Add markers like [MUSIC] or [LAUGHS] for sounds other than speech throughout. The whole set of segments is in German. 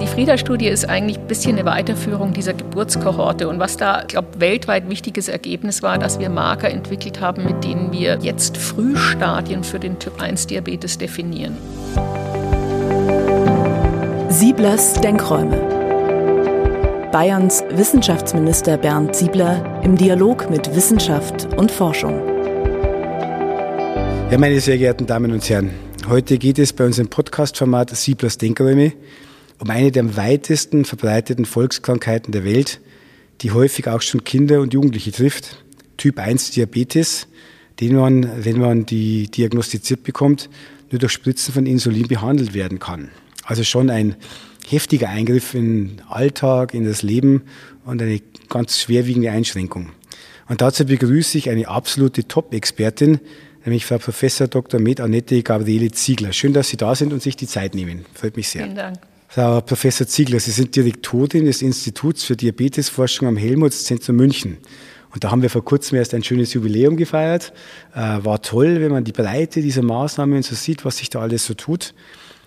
Die Frieda-Studie ist eigentlich ein bisschen eine Weiterführung dieser Geburtskohorte. Und was da, glaube ich, weltweit wichtiges Ergebnis war, dass wir Marker entwickelt haben, mit denen wir jetzt Frühstadien für den Typ-1-Diabetes definieren. Sieblers Denkräume. Bayerns Wissenschaftsminister Bernd Siebler im Dialog mit Wissenschaft und Forschung. Ja, meine sehr geehrten Damen und Herren, heute geht es bei unserem Podcast-Format Sieblers Denkräume um eine der am weitesten verbreiteten Volkskrankheiten der Welt, die häufig auch schon Kinder und Jugendliche trifft, Typ 1 Diabetes, den man, wenn man die diagnostiziert bekommt, nur durch Spritzen von Insulin behandelt werden kann. Also schon ein heftiger Eingriff in den Alltag, in das Leben und eine ganz schwerwiegende Einschränkung. Und dazu begrüße ich eine absolute Top-Expertin, nämlich Frau Professor Dr. Med Annette Gabriele Ziegler. Schön, dass Sie da sind und sich die Zeit nehmen. Freut mich sehr. Vielen Dank. Frau Professor Ziegler, Sie sind Direktorin des Instituts für Diabetesforschung am Helmholtz-Zentrum München. Und da haben wir vor kurzem erst ein schönes Jubiläum gefeiert. Äh, war toll, wenn man die Breite dieser Maßnahmen so sieht, was sich da alles so tut.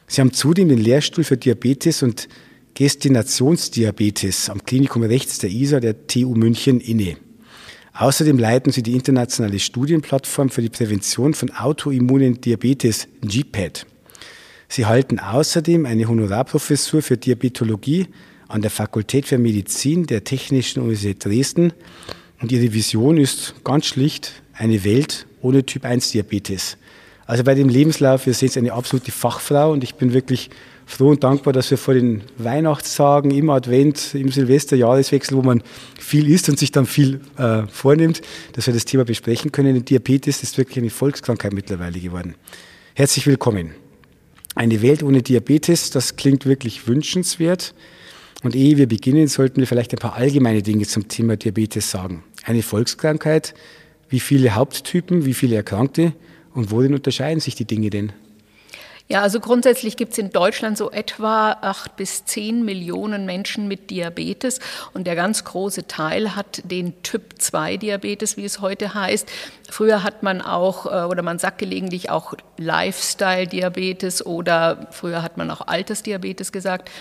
Sie haben zudem den Lehrstuhl für Diabetes und Gestinationsdiabetes am Klinikum rechts der ISA der TU München inne. Außerdem leiten Sie die internationale Studienplattform für die Prävention von autoimmunen Diabetes, GPAD. Sie halten außerdem eine Honorarprofessur für Diabetologie an der Fakultät für Medizin der Technischen Universität Dresden. Und Ihre Vision ist ganz schlicht eine Welt ohne Typ 1 Diabetes. Also bei dem Lebenslauf, wir sehen es eine absolute Fachfrau und ich bin wirklich froh und dankbar, dass wir vor den Weihnachtstagen, im Advent, im Silvester, Jahreswechsel, wo man viel isst und sich dann viel äh, vornimmt, dass wir das Thema besprechen können. Denn Diabetes ist wirklich eine Volkskrankheit mittlerweile geworden. Herzlich willkommen. Eine Welt ohne Diabetes, das klingt wirklich wünschenswert. Und ehe wir beginnen, sollten wir vielleicht ein paar allgemeine Dinge zum Thema Diabetes sagen. Eine Volkskrankheit, wie viele Haupttypen, wie viele Erkrankte und worin unterscheiden sich die Dinge denn? Ja, also grundsätzlich gibt es in Deutschland so etwa acht bis zehn Millionen Menschen mit Diabetes und der ganz große Teil hat den Typ 2 Diabetes, wie es heute heißt. Früher hat man auch, äh, oder man sagt gelegentlich auch Lifestyle-Diabetes oder früher hat man auch Altersdiabetes gesagt.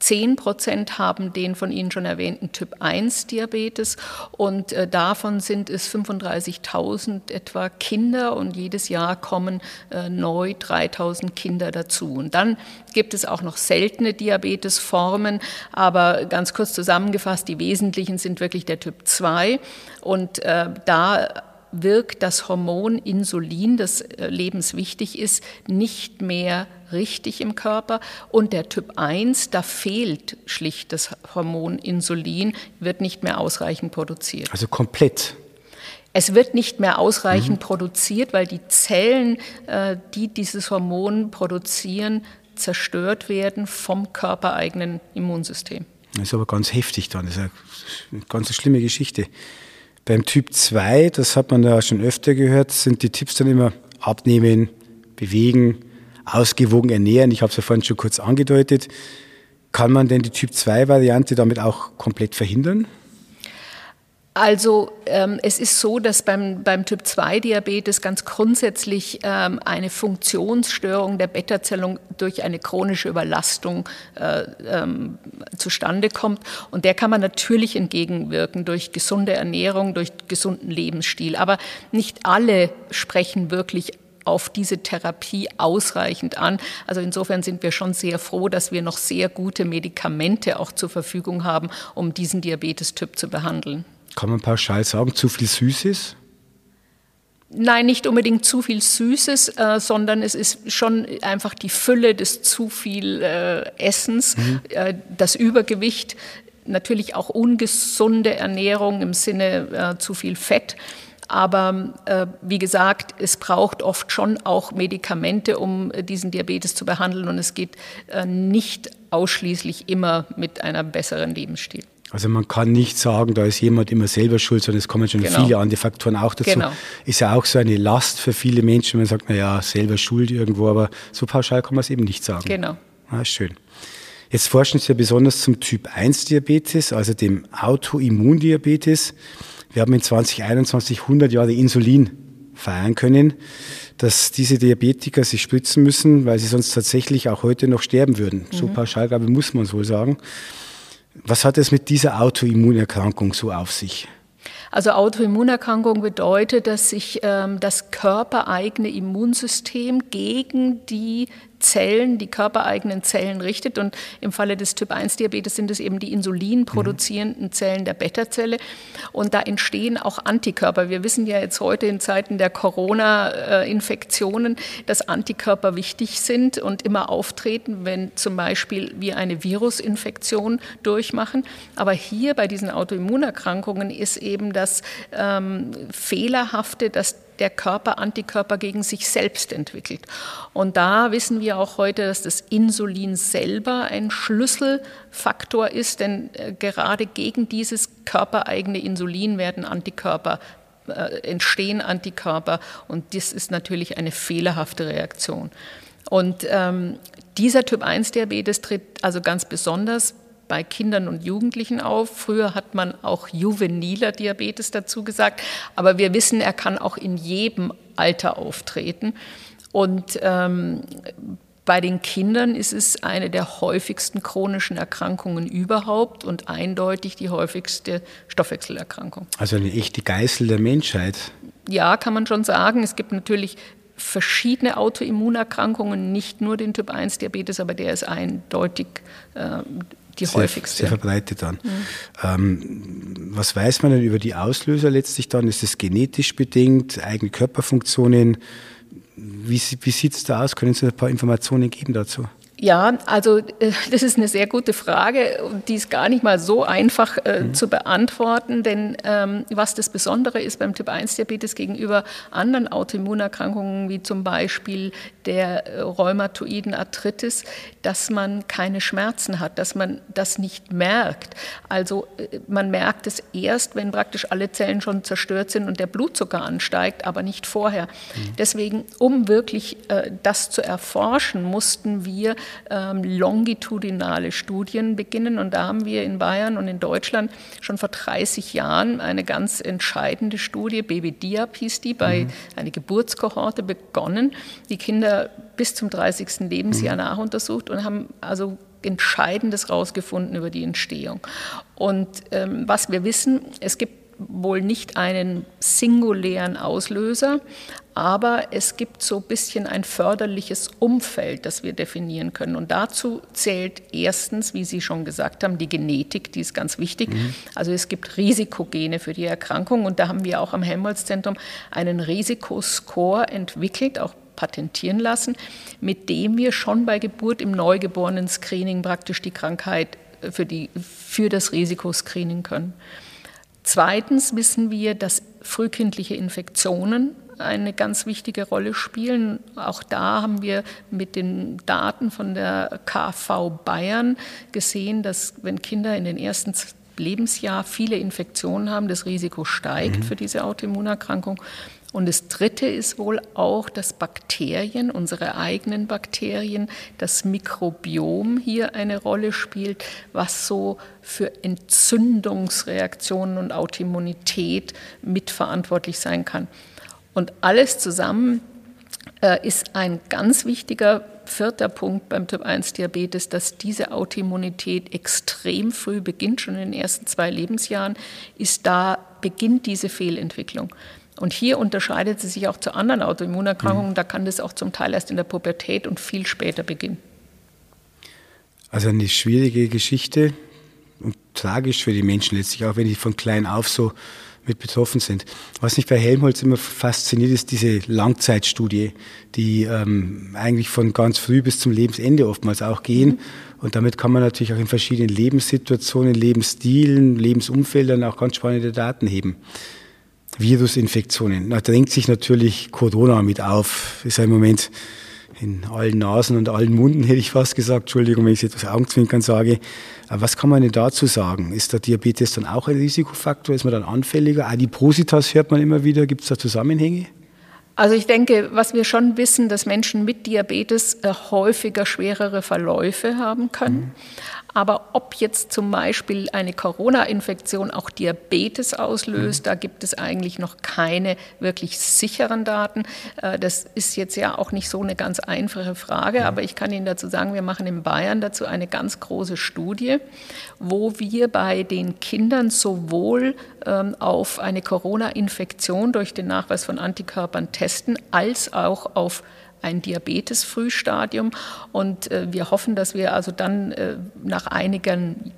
10 Prozent haben den von Ihnen schon erwähnten Typ 1 Diabetes und äh, davon sind es 35.000 etwa Kinder und jedes Jahr kommen äh, neu 3.000 Kinder dazu. Und dann gibt es auch noch seltene Diabetesformen, aber ganz kurz zusammengefasst, die wesentlichen sind wirklich der Typ 2 und äh, da wirkt das Hormon Insulin, das äh, lebenswichtig ist, nicht mehr richtig im Körper. Und der Typ 1, da fehlt schlicht das Hormon Insulin, wird nicht mehr ausreichend produziert. Also komplett. Es wird nicht mehr ausreichend mhm. produziert, weil die Zellen, äh, die dieses Hormon produzieren, zerstört werden vom körpereigenen Immunsystem. Das ist aber ganz heftig dann. Das ist eine ganz schlimme Geschichte. Beim Typ 2, das hat man ja schon öfter gehört, sind die Tipps dann immer abnehmen, bewegen, ausgewogen ernähren. Ich habe es ja vorhin schon kurz angedeutet. Kann man denn die Typ 2-Variante damit auch komplett verhindern? Also ähm, es ist so, dass beim, beim Typ-2-Diabetes ganz grundsätzlich ähm, eine Funktionsstörung der Beta-Zellung durch eine chronische Überlastung äh, ähm, zustande kommt. Und der kann man natürlich entgegenwirken durch gesunde Ernährung, durch gesunden Lebensstil. Aber nicht alle sprechen wirklich auf diese Therapie ausreichend an. Also insofern sind wir schon sehr froh, dass wir noch sehr gute Medikamente auch zur Verfügung haben, um diesen Diabetes-Typ zu behandeln. Kann man pauschal sagen, zu viel Süßes? Nein, nicht unbedingt zu viel Süßes, äh, sondern es ist schon einfach die Fülle des zu viel äh, Essens, mhm. äh, das Übergewicht, natürlich auch ungesunde Ernährung im Sinne äh, zu viel Fett. Aber äh, wie gesagt, es braucht oft schon auch Medikamente, um äh, diesen Diabetes zu behandeln. Und es geht nicht ausschließlich immer mit einem besseren Lebensstil. Also man kann nicht sagen, da ist jemand immer selber schuld, sondern es kommen schon genau. viele andere Faktoren auch dazu. Genau. Ist ja auch so eine Last für viele Menschen, wenn man sagt, naja, selber schuld irgendwo, aber so pauschal kann man es eben nicht sagen. Genau. Ah, schön. Jetzt forschen Sie ja besonders zum Typ 1 Diabetes, also dem Autoimmundiabetes. Wir haben in 2021 100 Jahre Insulin feiern können, dass diese Diabetiker sich spritzen müssen, weil sie sonst tatsächlich auch heute noch sterben würden. Mhm. So pauschal, glaube ich, muss man es wohl sagen. Was hat es mit dieser Autoimmunerkrankung so auf sich? Also Autoimmunerkrankung bedeutet, dass sich ähm, das körpereigene Immunsystem gegen die Zellen, die körpereigenen Zellen richtet. Und im Falle des Typ-1-Diabetes sind es eben die insulinproduzierenden Zellen der Beta-Zelle. Und da entstehen auch Antikörper. Wir wissen ja jetzt heute in Zeiten der Corona-Infektionen, dass Antikörper wichtig sind und immer auftreten, wenn zum Beispiel wir eine Virusinfektion durchmachen. Aber hier bei diesen Autoimmunerkrankungen ist eben das ähm, Fehlerhafte, dass der Körper Antikörper gegen sich selbst entwickelt. Und da wissen wir auch heute, dass das Insulin selber ein Schlüsselfaktor ist, denn äh, gerade gegen dieses körpereigene Insulin werden Antikörper äh, entstehen Antikörper und das ist natürlich eine fehlerhafte Reaktion. Und ähm, dieser Typ-1-Diabetes tritt also ganz besonders bei Kindern und Jugendlichen auf. Früher hat man auch juveniler Diabetes dazu gesagt, aber wir wissen, er kann auch in jedem Alter auftreten. Und ähm, bei den Kindern ist es eine der häufigsten chronischen Erkrankungen überhaupt und eindeutig die häufigste Stoffwechselerkrankung. Also eine echte Geißel der Menschheit. Ja, kann man schon sagen. Es gibt natürlich verschiedene Autoimmunerkrankungen, nicht nur den Typ-1-Diabetes, aber der ist eindeutig äh, die sehr, häufigste. Sehr verbreitet dann. Mhm. Ähm, was weiß man denn über die Auslöser letztlich dann? Ist es genetisch bedingt, eigene Körperfunktionen? Wie, wie sieht es da aus? Können Sie ein paar Informationen geben dazu? Ja, also äh, das ist eine sehr gute Frage und die ist gar nicht mal so einfach äh, mhm. zu beantworten, denn ähm, was das Besondere ist beim Typ-1-Diabetes gegenüber anderen Autoimmunerkrankungen, wie zum Beispiel der äh, rheumatoiden Arthritis, dass man keine Schmerzen hat, dass man das nicht merkt. Also äh, man merkt es erst, wenn praktisch alle Zellen schon zerstört sind und der Blutzucker ansteigt, aber nicht vorher. Mhm. Deswegen, um wirklich äh, das zu erforschen, mussten wir ähm, longitudinale Studien beginnen. Und da haben wir in Bayern und in Deutschland schon vor 30 Jahren eine ganz entscheidende Studie, Baby Diab hieß die, bei mhm. einer Geburtskohorte begonnen, die Kinder bis zum 30. Lebensjahr mhm. nachuntersucht und haben also Entscheidendes herausgefunden über die Entstehung. Und ähm, was wir wissen, es gibt wohl nicht einen singulären Auslöser, aber es gibt so ein bisschen ein förderliches Umfeld, das wir definieren können. Und dazu zählt erstens, wie Sie schon gesagt haben, die Genetik, die ist ganz wichtig. Mhm. Also es gibt Risikogene für die Erkrankung und da haben wir auch am Helmholtz-Zentrum einen Risikoscore entwickelt, auch patentieren lassen, mit dem wir schon bei Geburt im Neugeborenen-Screening praktisch die Krankheit für, die, für das Risikoscreening können. Zweitens wissen wir, dass frühkindliche Infektionen eine ganz wichtige Rolle spielen. Auch da haben wir mit den Daten von der KV Bayern gesehen, dass wenn Kinder in den ersten Lebensjahr viele Infektionen haben, das Risiko steigt mhm. für diese Autoimmunerkrankung. Und das Dritte ist wohl auch, dass Bakterien, unsere eigenen Bakterien, das Mikrobiom hier eine Rolle spielt, was so für Entzündungsreaktionen und Autoimmunität mitverantwortlich sein kann. Und alles zusammen äh, ist ein ganz wichtiger vierter Punkt beim Typ-1-Diabetes, dass diese Autoimmunität extrem früh beginnt, schon in den ersten zwei Lebensjahren, ist da beginnt diese Fehlentwicklung. Und hier unterscheidet sie sich auch zu anderen Autoimmunerkrankungen. Mhm. Da kann das auch zum Teil erst in der Pubertät und viel später beginnen. Also eine schwierige Geschichte und tragisch für die Menschen letztlich, auch wenn die von klein auf so mit betroffen sind. Was mich bei Helmholtz immer fasziniert, ist diese Langzeitstudie, die ähm, eigentlich von ganz früh bis zum Lebensende oftmals auch gehen. Mhm. Und damit kann man natürlich auch in verschiedenen Lebenssituationen, Lebensstilen, Lebensumfeldern auch ganz spannende Daten heben. Virusinfektionen. Da drängt sich natürlich Corona mit auf. Ist ja im Moment in allen Nasen und allen Munden, hätte ich fast gesagt. Entschuldigung, wenn ich es etwas Augenzwinkern sage. Aber was kann man denn dazu sagen? Ist der Diabetes dann auch ein Risikofaktor? Ist man dann anfälliger? Adipositas hört man immer wieder. Gibt es da Zusammenhänge? Also ich denke, was wir schon wissen, dass Menschen mit Diabetes äh, häufiger schwerere Verläufe haben können. Mhm. Aber ob jetzt zum Beispiel eine Corona-Infektion auch Diabetes auslöst, mhm. da gibt es eigentlich noch keine wirklich sicheren Daten. Äh, das ist jetzt ja auch nicht so eine ganz einfache Frage, aber ich kann Ihnen dazu sagen, wir machen in Bayern dazu eine ganz große Studie, wo wir bei den Kindern sowohl auf eine Corona-Infektion durch den Nachweis von Antikörpern testen, als auch auf ein Diabetes-Frühstadium. Und äh, wir hoffen, dass wir also dann äh, nach einigen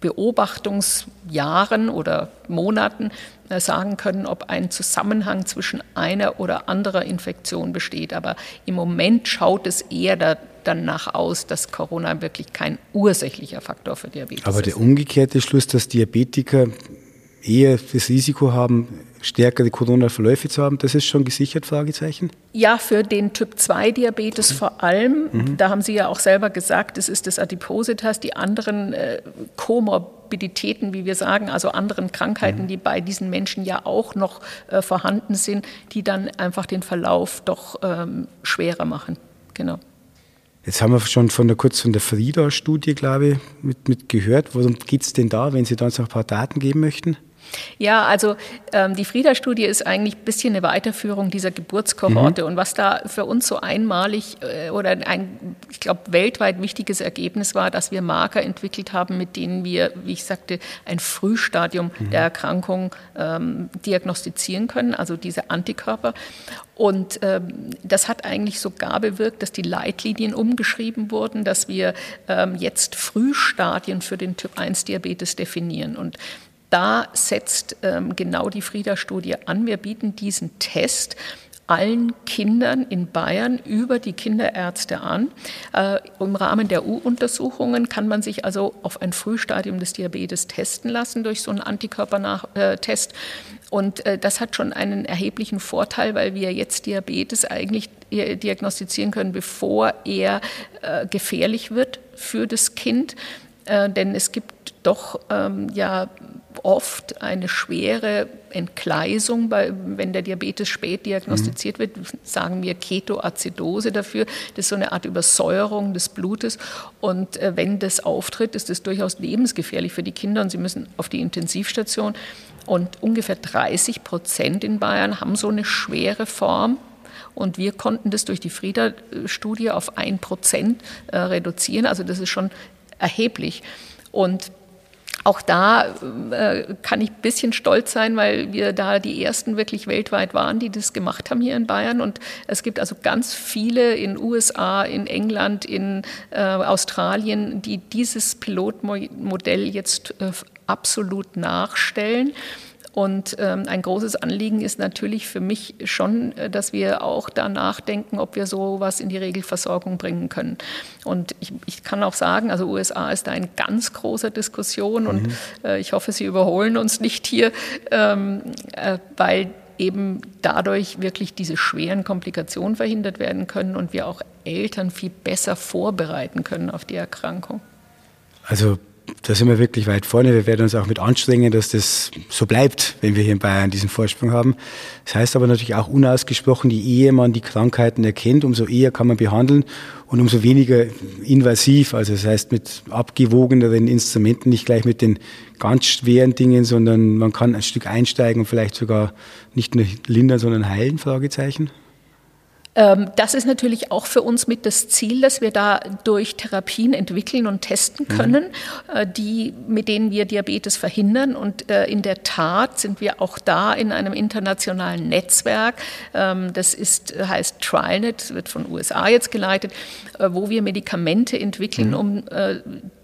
Beobachtungsjahren oder Monaten äh, sagen können, ob ein Zusammenhang zwischen einer oder anderer Infektion besteht. Aber im Moment schaut es eher da, danach aus, dass Corona wirklich kein ursächlicher Faktor für Diabetes ist. Aber der umgekehrte Schluss, dass Diabetiker eher das Risiko haben, stärkere Corona-Verläufe zu haben, das ist schon gesichert, Fragezeichen? Ja, für den Typ-2-Diabetes vor allem. Mhm. Da haben Sie ja auch selber gesagt, es ist das Adipositas. Die anderen äh, Komorbiditäten, wie wir sagen, also anderen Krankheiten, mhm. die bei diesen Menschen ja auch noch äh, vorhanden sind, die dann einfach den Verlauf doch ähm, schwerer machen. Genau. Jetzt haben wir schon von der, kurz von der Frida-Studie, glaube ich, mit, mit gehört. Worum geht es denn da, wenn Sie da uns noch ein paar Daten geben möchten? Ja, also ähm, die Frieda-Studie ist eigentlich ein bisschen eine Weiterführung dieser Geburtskohorte. Mhm. Und was da für uns so einmalig äh, oder ein, ich glaube, weltweit wichtiges Ergebnis war, dass wir Marker entwickelt haben, mit denen wir, wie ich sagte, ein Frühstadium mhm. der Erkrankung ähm, diagnostizieren können, also diese Antikörper. Und ähm, das hat eigentlich sogar bewirkt, dass die Leitlinien umgeschrieben wurden, dass wir ähm, jetzt Frühstadien für den Typ-1-Diabetes definieren. Und da setzt ähm, genau die Frieda-Studie an. Wir bieten diesen Test allen Kindern in Bayern über die Kinderärzte an. Äh, Im Rahmen der U-Untersuchungen kann man sich also auf ein Frühstadium des Diabetes testen lassen durch so einen Antikörpertest. Und äh, das hat schon einen erheblichen Vorteil, weil wir jetzt Diabetes eigentlich äh, diagnostizieren können, bevor er äh, gefährlich wird für das Kind. Äh, denn es gibt doch ähm, ja oft eine schwere Entgleisung, bei, wenn der Diabetes spät diagnostiziert wird, sagen wir Ketoazidose dafür. Das ist so eine Art Übersäuerung des Blutes. Und äh, wenn das auftritt, ist das durchaus lebensgefährlich für die Kinder und sie müssen auf die Intensivstation. Und ungefähr 30 Prozent in Bayern haben so eine schwere Form. Und wir konnten das durch die Frieda-Studie auf ein Prozent äh, reduzieren. Also das ist schon erheblich. Und auch da äh, kann ich ein bisschen stolz sein, weil wir da die ersten wirklich weltweit waren, die das gemacht haben hier in Bayern. Und es gibt also ganz viele in USA, in England, in äh, Australien, die dieses Pilotmodell jetzt äh, absolut nachstellen. Und ähm, ein großes Anliegen ist natürlich für mich schon, äh, dass wir auch da nachdenken, ob wir sowas in die Regelversorgung bringen können. Und ich, ich kann auch sagen, also USA ist da in ganz großer Diskussion und mhm. äh, ich hoffe, Sie überholen uns nicht hier, ähm, äh, weil eben dadurch wirklich diese schweren Komplikationen verhindert werden können und wir auch Eltern viel besser vorbereiten können auf die Erkrankung. Also da sind wir wirklich weit vorne. Wir werden uns auch mit anstrengen, dass das so bleibt, wenn wir hier in Bayern diesen Vorsprung haben. Das heißt aber natürlich auch unausgesprochen, je eher man die Krankheiten erkennt, umso eher kann man behandeln und umso weniger invasiv. Also das heißt mit abgewogeneren Instrumenten, nicht gleich mit den ganz schweren Dingen, sondern man kann ein Stück einsteigen und vielleicht sogar nicht nur lindern, sondern heilen, Fragezeichen. Ähm, das ist natürlich auch für uns mit das Ziel, dass wir da durch Therapien entwickeln und testen mhm. können, mhm. die, mit denen wir Diabetes verhindern. Und äh, in der Tat sind wir auch da in einem internationalen Netzwerk. Ähm, das ist, heißt TrialNet, wird von USA jetzt geleitet, wo wir Medikamente entwickeln, mhm. um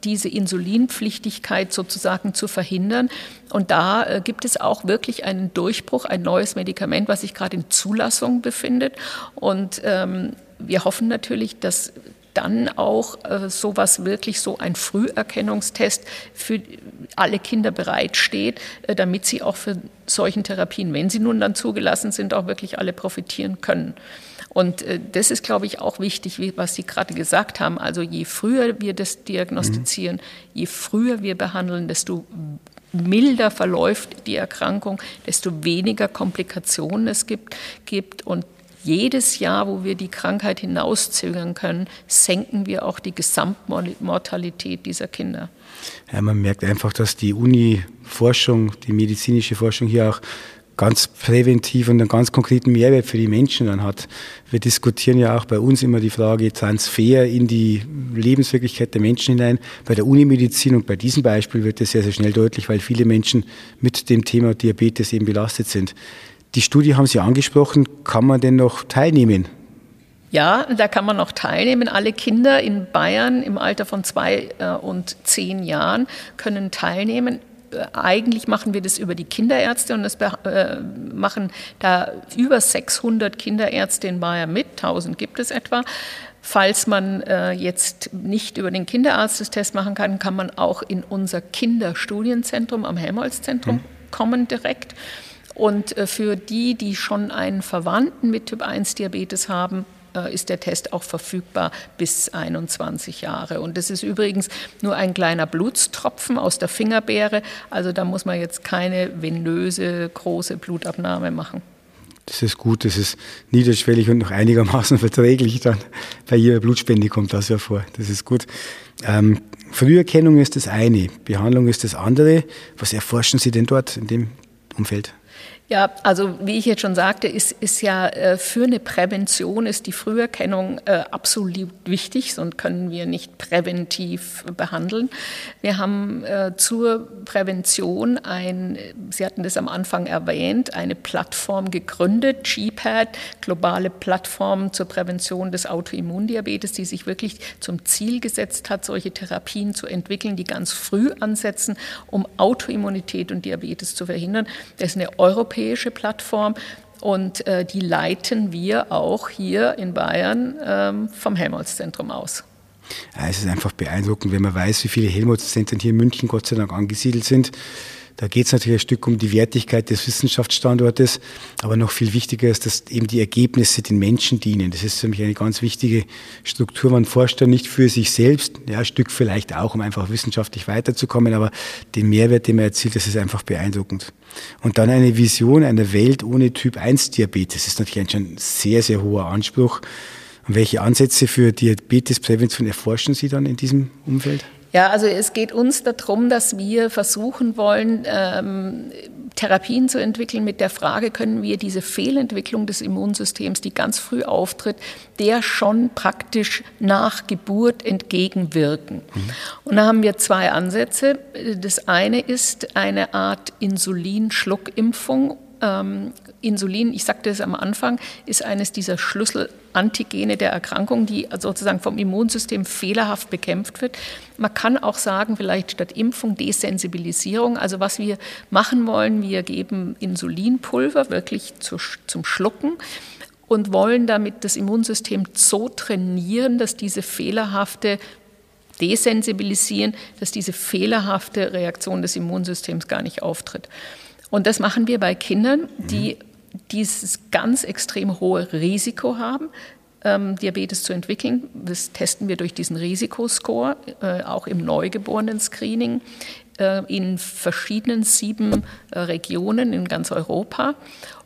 diese Insulinpflichtigkeit sozusagen zu verhindern. Und da äh, gibt es auch wirklich einen Durchbruch, ein neues Medikament, was sich gerade in Zulassung befindet. Und ähm, wir hoffen natürlich, dass dann auch äh, sowas wirklich so ein Früherkennungstest für alle Kinder bereitsteht, äh, damit sie auch für solchen Therapien, wenn sie nun dann zugelassen sind, auch wirklich alle profitieren können. Und äh, das ist, glaube ich, auch wichtig, was Sie gerade gesagt haben. Also je früher wir das diagnostizieren, mhm. je früher wir behandeln, desto milder verläuft die Erkrankung, desto weniger Komplikationen es gibt, gibt und jedes Jahr, wo wir die Krankheit hinauszögern können, senken wir auch die Gesamtmortalität dieser Kinder. Ja, man merkt einfach, dass die Uni-Forschung, die medizinische Forschung hier auch ganz präventiv und einen ganz konkreten Mehrwert für die Menschen dann hat. Wir diskutieren ja auch bei uns immer die Frage Transfer in die Lebenswirklichkeit der Menschen hinein. Bei der Unimedizin und bei diesem Beispiel wird das sehr, sehr schnell deutlich, weil viele Menschen mit dem Thema Diabetes eben belastet sind. Die Studie haben Sie angesprochen. Kann man denn noch teilnehmen? Ja, da kann man noch teilnehmen. Alle Kinder in Bayern im Alter von zwei äh, und zehn Jahren können teilnehmen. Äh, eigentlich machen wir das über die Kinderärzte und das äh, machen da über 600 Kinderärzte in Bayern mit. 1000 gibt es etwa. Falls man jetzt nicht über den Kinderarzt das Test machen kann, kann man auch in unser Kinderstudienzentrum am Helmholtz-Zentrum mhm. kommen direkt. Und für die, die schon einen Verwandten mit Typ 1 Diabetes haben, äh, ist der Test auch verfügbar bis 21 Jahre. Und das ist übrigens nur ein kleiner Blutstropfen aus der Fingerbeere. Also da muss man jetzt keine venöse große Blutabnahme machen. Das ist gut, das ist niederschwellig und noch einigermaßen [LAUGHS] verträglich dann. Bei jeder Blutspende kommt das ja vor. Das ist gut. Ähm, Früherkennung ist das eine, Behandlung ist das andere. Was erforschen Sie denn dort in dem Umfeld? Ja, also wie ich jetzt schon sagte, ist, ist ja äh, für eine Prävention ist die Früherkennung äh, absolut wichtig, sonst können wir nicht präventiv behandeln. Wir haben äh, zur Prävention ein, Sie hatten das am Anfang erwähnt, eine Plattform gegründet, GPAD, globale Plattform zur Prävention des Autoimmundiabetes, die sich wirklich zum Ziel gesetzt hat, solche Therapien zu entwickeln, die ganz früh ansetzen, um Autoimmunität und Diabetes zu verhindern. Das ist eine europäische europäische Plattform und äh, die leiten wir auch hier in Bayern ähm, vom Helmholtz-Zentrum aus. Ja, es ist einfach beeindruckend, wenn man weiß, wie viele Helmholtz-Zentren hier in München Gott sei Dank angesiedelt sind. Da geht es natürlich ein Stück um die Wertigkeit des Wissenschaftsstandortes, aber noch viel wichtiger ist, dass eben die Ergebnisse den Menschen dienen. Das ist für mich eine ganz wichtige Struktur. Man forscht da nicht für sich selbst, ja, ein Stück vielleicht auch, um einfach wissenschaftlich weiterzukommen, aber den Mehrwert, den man erzielt, das ist einfach beeindruckend. Und dann eine Vision einer Welt ohne Typ 1 Diabetes ist natürlich ein schon sehr, sehr hoher Anspruch. Und welche Ansätze für Diabetesprävention erforschen Sie dann in diesem Umfeld? Ja, also es geht uns darum, dass wir versuchen wollen, ähm, Therapien zu entwickeln mit der Frage, können wir diese Fehlentwicklung des Immunsystems, die ganz früh auftritt, der schon praktisch nach Geburt entgegenwirken. Mhm. Und da haben wir zwei Ansätze. Das eine ist eine Art Insulinschluckimpfung ähm, Insulin, ich sagte es am Anfang, ist eines dieser Schlüsselantigene der Erkrankung, die sozusagen vom Immunsystem fehlerhaft bekämpft wird. Man kann auch sagen, vielleicht statt Impfung Desensibilisierung. Also was wir machen wollen, wir geben Insulinpulver wirklich zu, zum Schlucken und wollen damit das Immunsystem so trainieren, dass diese fehlerhafte desensibilisieren, dass diese fehlerhafte Reaktion des Immunsystems gar nicht auftritt. Und das machen wir bei Kindern, die dieses ganz extrem hohe Risiko haben, ähm, Diabetes zu entwickeln. Das testen wir durch diesen Risikoscore, äh, auch im Neugeborenen-Screening äh, in verschiedenen sieben äh, Regionen in ganz Europa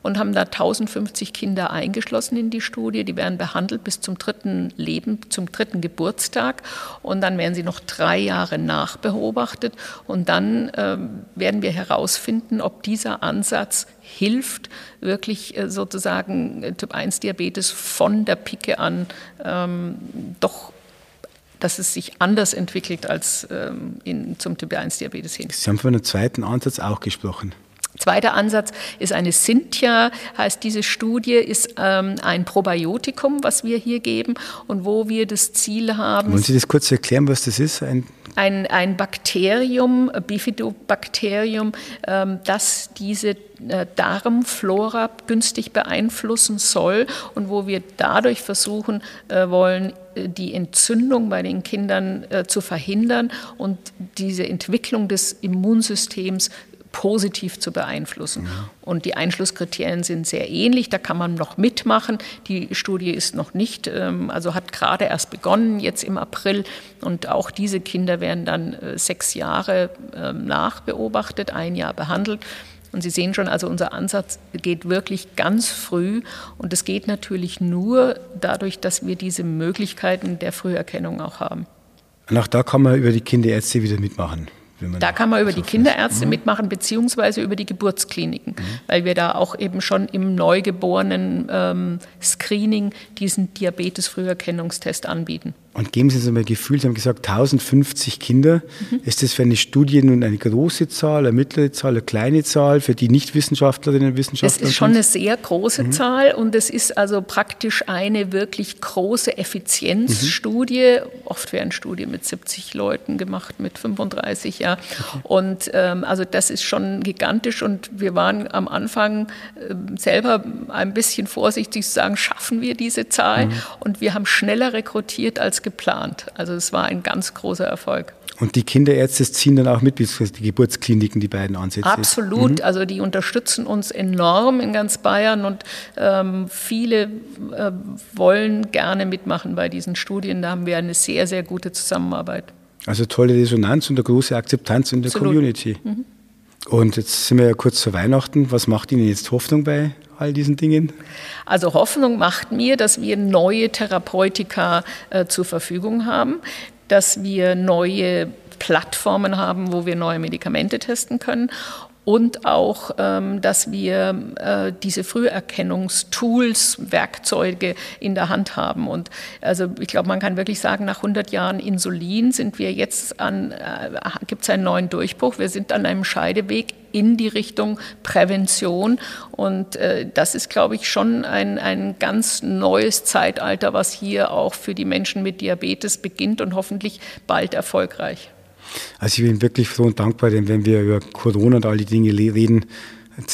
und haben da 1050 Kinder eingeschlossen in die Studie. Die werden behandelt bis zum dritten Leben, zum dritten Geburtstag und dann werden sie noch drei Jahre nachbeobachtet und dann äh, werden wir herausfinden, ob dieser Ansatz hilft, wirklich äh, sozusagen äh, Typ-1-Diabetes von der Pike an ähm, doch dass es sich anders entwickelt als ähm, in, zum Typ-1-Diabetes hin. Sie haben von einem zweiten Ansatz auch gesprochen. Zweiter Ansatz ist eine Cynthia, heißt diese Studie, ist ähm, ein Probiotikum, was wir hier geben und wo wir das Ziel haben. Wollen Sie das kurz erklären, was das ist? Ein ein, ein Bakterium, Bifidobakterium, ähm, das diese äh, Darmflora günstig beeinflussen soll und wo wir dadurch versuchen äh, wollen, äh, die Entzündung bei den Kindern zu verhindern und diese Entwicklung des Immunsystems positiv zu beeinflussen. Ja. Und die Einschlusskriterien sind sehr ähnlich, da kann man noch mitmachen. Die Studie ist noch nicht, ähm, also hat gerade erst begonnen, jetzt im April. Und auch diese Kinder werden dann äh, sechs Jahre ähm, nachbeobachtet, ein Jahr behandelt. Und Sie sehen schon, also unser Ansatz geht wirklich ganz früh und es geht natürlich nur dadurch, dass wir diese Möglichkeiten der Früherkennung auch haben. Und auch da kann man über die Kinderärzte wieder mitmachen. Da kann man über die Kinderärzte mhm. mitmachen, beziehungsweise über die Geburtskliniken, mhm. weil wir da auch eben schon im neugeborenen ähm, Screening diesen Diabetes-Früherkennungstest anbieten. Und geben Sie uns einmal ein Gefühl, Sie haben gesagt 1050 Kinder. Mhm. Ist das für eine Studie nun eine große Zahl, eine mittlere Zahl, eine kleine Zahl für die Nichtwissenschaftlerinnen und Wissenschaftler? Es ist schon eine sehr große mhm. Zahl und es ist also praktisch eine wirklich große Effizienzstudie. Mhm. Oft werden Studien mit 70 Leuten gemacht, mit 35, ja. Und ähm, also das ist schon gigantisch und wir waren am Anfang äh, selber ein bisschen vorsichtig zu sagen, schaffen wir diese Zahl? Mhm. Und wir haben schneller rekrutiert als geplant. Also es war ein ganz großer Erfolg. Und die Kinderärzte ziehen dann auch mit, bis die Geburtskliniken, die beiden Ansätze. Absolut, mhm. also die unterstützen uns enorm in ganz Bayern und ähm, viele äh, wollen gerne mitmachen bei diesen Studien. Da haben wir eine sehr, sehr gute Zusammenarbeit. Also tolle Resonanz und eine große Akzeptanz in der Absolut. Community. Mhm. Und jetzt sind wir ja kurz zu Weihnachten. Was macht Ihnen jetzt Hoffnung bei all diesen Dingen? Also Hoffnung macht mir, dass wir neue Therapeutika äh, zur Verfügung haben, dass wir neue Plattformen haben, wo wir neue Medikamente testen können und auch, ähm, dass wir äh, diese Früherkennungstools, Werkzeuge in der Hand haben. Und also ich glaube, man kann wirklich sagen, nach 100 Jahren Insulin sind wir jetzt an, äh, gibt es einen neuen Durchbruch. Wir sind an einem Scheideweg in die Richtung Prävention. Und äh, das ist, glaube ich, schon ein, ein ganz neues Zeitalter, was hier auch für die Menschen mit Diabetes beginnt und hoffentlich bald erfolgreich. Also ich bin wirklich froh und dankbar, denn wenn wir über Corona und all die Dinge reden,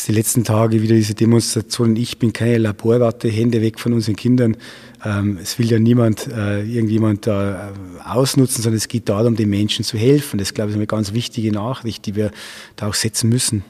die letzten Tage wieder diese Demonstrationen, ich bin keine Laborratte, Hände weg von unseren Kindern. Ähm, es will ja niemand, äh, irgendjemand da äh, ausnutzen, sondern es geht darum, den Menschen zu helfen. Das, glaube ich, ist eine ganz wichtige Nachricht, die wir da auch setzen müssen.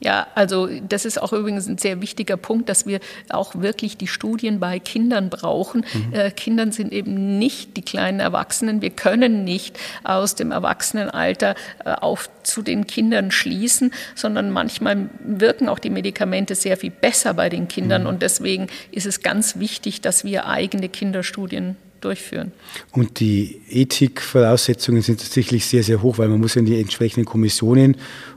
Ja, also das ist auch übrigens ein sehr wichtiger Punkt, dass wir auch wirklich die Studien bei Kindern brauchen. Mhm. Äh, Kindern sind eben nicht die kleinen Erwachsenen. Wir können nicht aus dem Erwachsenenalter äh, auf zu den Kindern schließen, sondern manchmal wirken auch die Medikamente sehr viel besser bei den Kindern. Mhm. Und deswegen ist es ganz wichtig, dass wir eigene Kinderstudien durchführen. Und die Ethikvoraussetzungen sind tatsächlich sehr, sehr hoch, weil man muss in die entsprechenden Kommissionen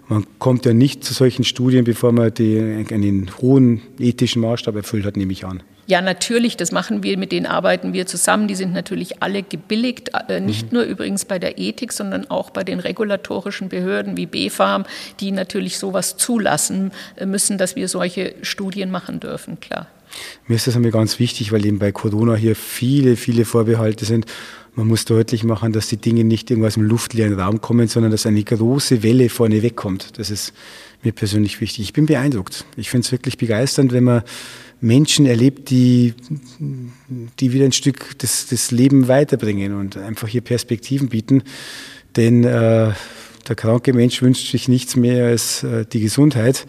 man kommt ja nicht zu solchen Studien, bevor man die, einen hohen ethischen Maßstab erfüllt hat, nehme ich an. Ja, natürlich, das machen wir, mit denen arbeiten wir zusammen. Die sind natürlich alle gebilligt, äh, nicht mhm. nur übrigens bei der Ethik, sondern auch bei den regulatorischen Behörden wie BfArM, die natürlich sowas zulassen äh, müssen, dass wir solche Studien machen dürfen, klar. Mir ist das einmal ganz wichtig, weil eben bei Corona hier viele, viele Vorbehalte sind. Man muss deutlich machen, dass die Dinge nicht irgendwas im luftleeren Raum kommen, sondern dass eine große Welle vorne wegkommt. Das ist mir persönlich wichtig. Ich bin beeindruckt. Ich finde es wirklich begeisternd, wenn man Menschen erlebt, die, die wieder ein Stück das, das Leben weiterbringen und einfach hier Perspektiven bieten. Denn äh, der kranke Mensch wünscht sich nichts mehr als äh, die Gesundheit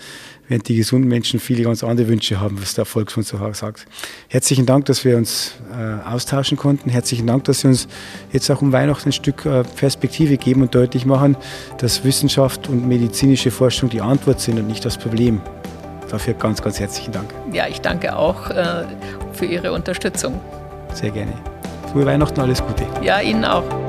während die gesunden Menschen viele ganz andere Wünsche haben, was der Volksmund so sagt. Herzlichen Dank, dass wir uns äh, austauschen konnten. Herzlichen Dank, dass Sie uns jetzt auch um Weihnachten ein Stück äh, Perspektive geben und deutlich machen, dass Wissenschaft und medizinische Forschung die Antwort sind und nicht das Problem. Dafür ganz, ganz herzlichen Dank. Ja, ich danke auch für Ihre Unterstützung. Sehr gerne. Frohe Weihnachten, alles Gute. Ja, Ihnen auch.